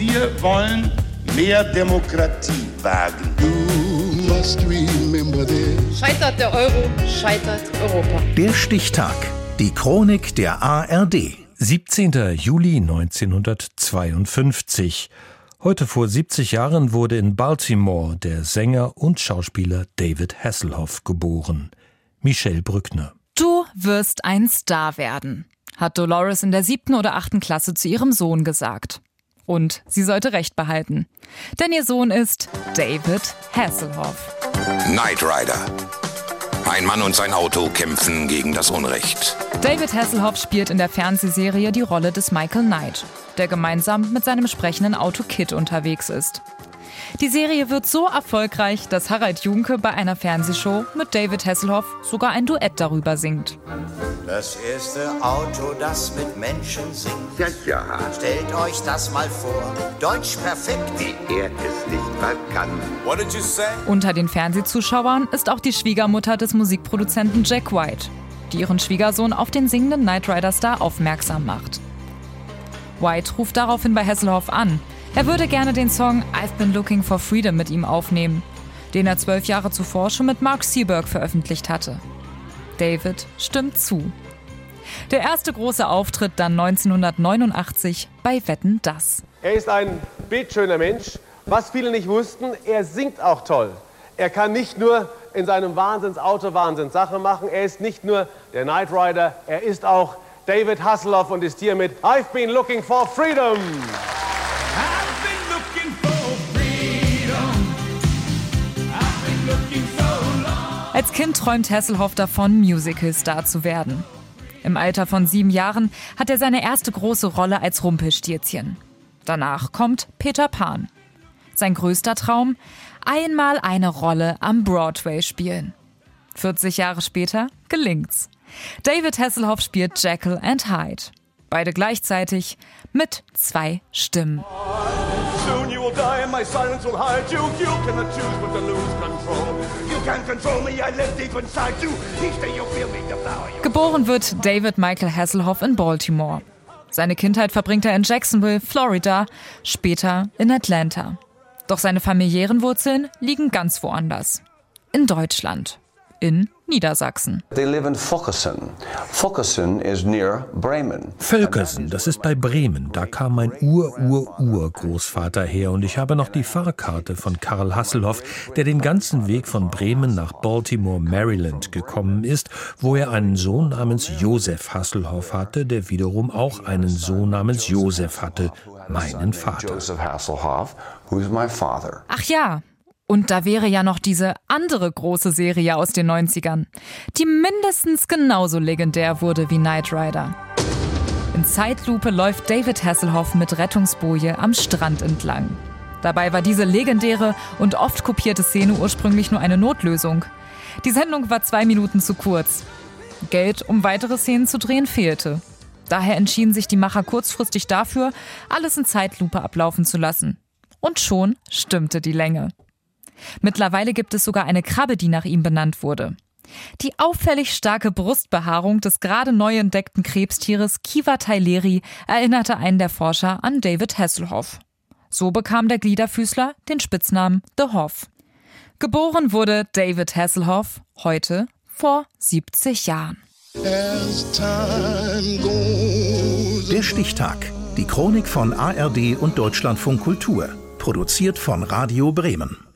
Wir wollen mehr Demokratie wagen. Scheitert der Euro, scheitert Europa. Der Stichtag. Die Chronik der ARD. 17. Juli 1952. Heute vor 70 Jahren wurde in Baltimore der Sänger und Schauspieler David Hasselhoff geboren. Michelle Brückner. Du wirst ein Star werden, hat Dolores in der siebten oder achten Klasse zu ihrem Sohn gesagt. Und sie sollte recht behalten. Denn ihr Sohn ist David Hasselhoff. Knight Rider. Ein Mann und sein Auto kämpfen gegen das Unrecht. David Hasselhoff spielt in der Fernsehserie die Rolle des Michael Knight, der gemeinsam mit seinem sprechenden Auto Kid unterwegs ist. Die Serie wird so erfolgreich, dass Harald Junke bei einer Fernsehshow mit David Hasselhoff sogar ein Duett darüber singt. Das erste Auto, das mit Menschen singt. Ja, ja. Stellt euch das mal vor. Deutsch perfekt. Wie er es nicht mal kann. What did you say? Unter den Fernsehzuschauern ist auch die Schwiegermutter des Musikproduzenten Jack White, die ihren Schwiegersohn auf den singenden Knight Rider Star aufmerksam macht. White ruft daraufhin bei Hasselhoff an. Er würde gerne den Song I've Been Looking for Freedom mit ihm aufnehmen, den er zwölf Jahre zuvor schon mit Mark Seberg veröffentlicht hatte. David stimmt zu. Der erste große Auftritt dann 1989 bei Wetten Das. Er ist ein bildschöner Mensch. Was viele nicht wussten, er singt auch toll. Er kann nicht nur in seinem Wahnsinnsauto Wahnsinnssache machen. Er ist nicht nur der Knight Rider, er ist auch David Hasselhoff und ist hier mit I've been looking for freedom. Als Kind träumt Hasselhoff davon, Musical-Star zu werden. Im Alter von sieben Jahren hat er seine erste große Rolle als Rumpelstilzchen. Danach kommt Peter Pan. Sein größter Traum? Einmal eine Rolle am Broadway spielen. 40 Jahre später gelingt's. David Hasselhoff spielt Jekyll and Hyde. Beide gleichzeitig mit zwei Stimmen. Geboren wird David Michael Hasselhoff in Baltimore. Seine Kindheit verbringt er in Jacksonville, Florida, später in Atlanta. Doch seine familiären Wurzeln liegen ganz woanders. In Deutschland. In Niedersachsen. They live in Vokesen. Vokesen is near Bremen. Völkersen, das ist bei Bremen. Da kam mein Ur-Ur-Urgroßvater her und ich habe noch die Fahrkarte von Karl Hasselhoff, der den ganzen Weg von Bremen nach Baltimore, Maryland gekommen ist, wo er einen Sohn namens Josef Hasselhoff hatte, der wiederum auch einen Sohn namens Josef hatte, meinen Vater. Ach ja, und da wäre ja noch diese andere große Serie aus den 90ern, die mindestens genauso legendär wurde wie Knight Rider. In Zeitlupe läuft David Hasselhoff mit Rettungsboje am Strand entlang. Dabei war diese legendäre und oft kopierte Szene ursprünglich nur eine Notlösung. Die Sendung war zwei Minuten zu kurz. Geld, um weitere Szenen zu drehen, fehlte. Daher entschieden sich die Macher kurzfristig dafür, alles in Zeitlupe ablaufen zu lassen. Und schon stimmte die Länge. Mittlerweile gibt es sogar eine Krabbe, die nach ihm benannt wurde. Die auffällig starke Brustbehaarung des gerade neu entdeckten Krebstieres Kiva Taileri erinnerte einen der Forscher an David Hasselhoff. So bekam der Gliederfüßler den Spitznamen The Hoff. Geboren wurde David Hasselhoff heute vor 70 Jahren. Der Stichtag. Die Chronik von ARD und Deutschlandfunk Kultur. Produziert von Radio Bremen.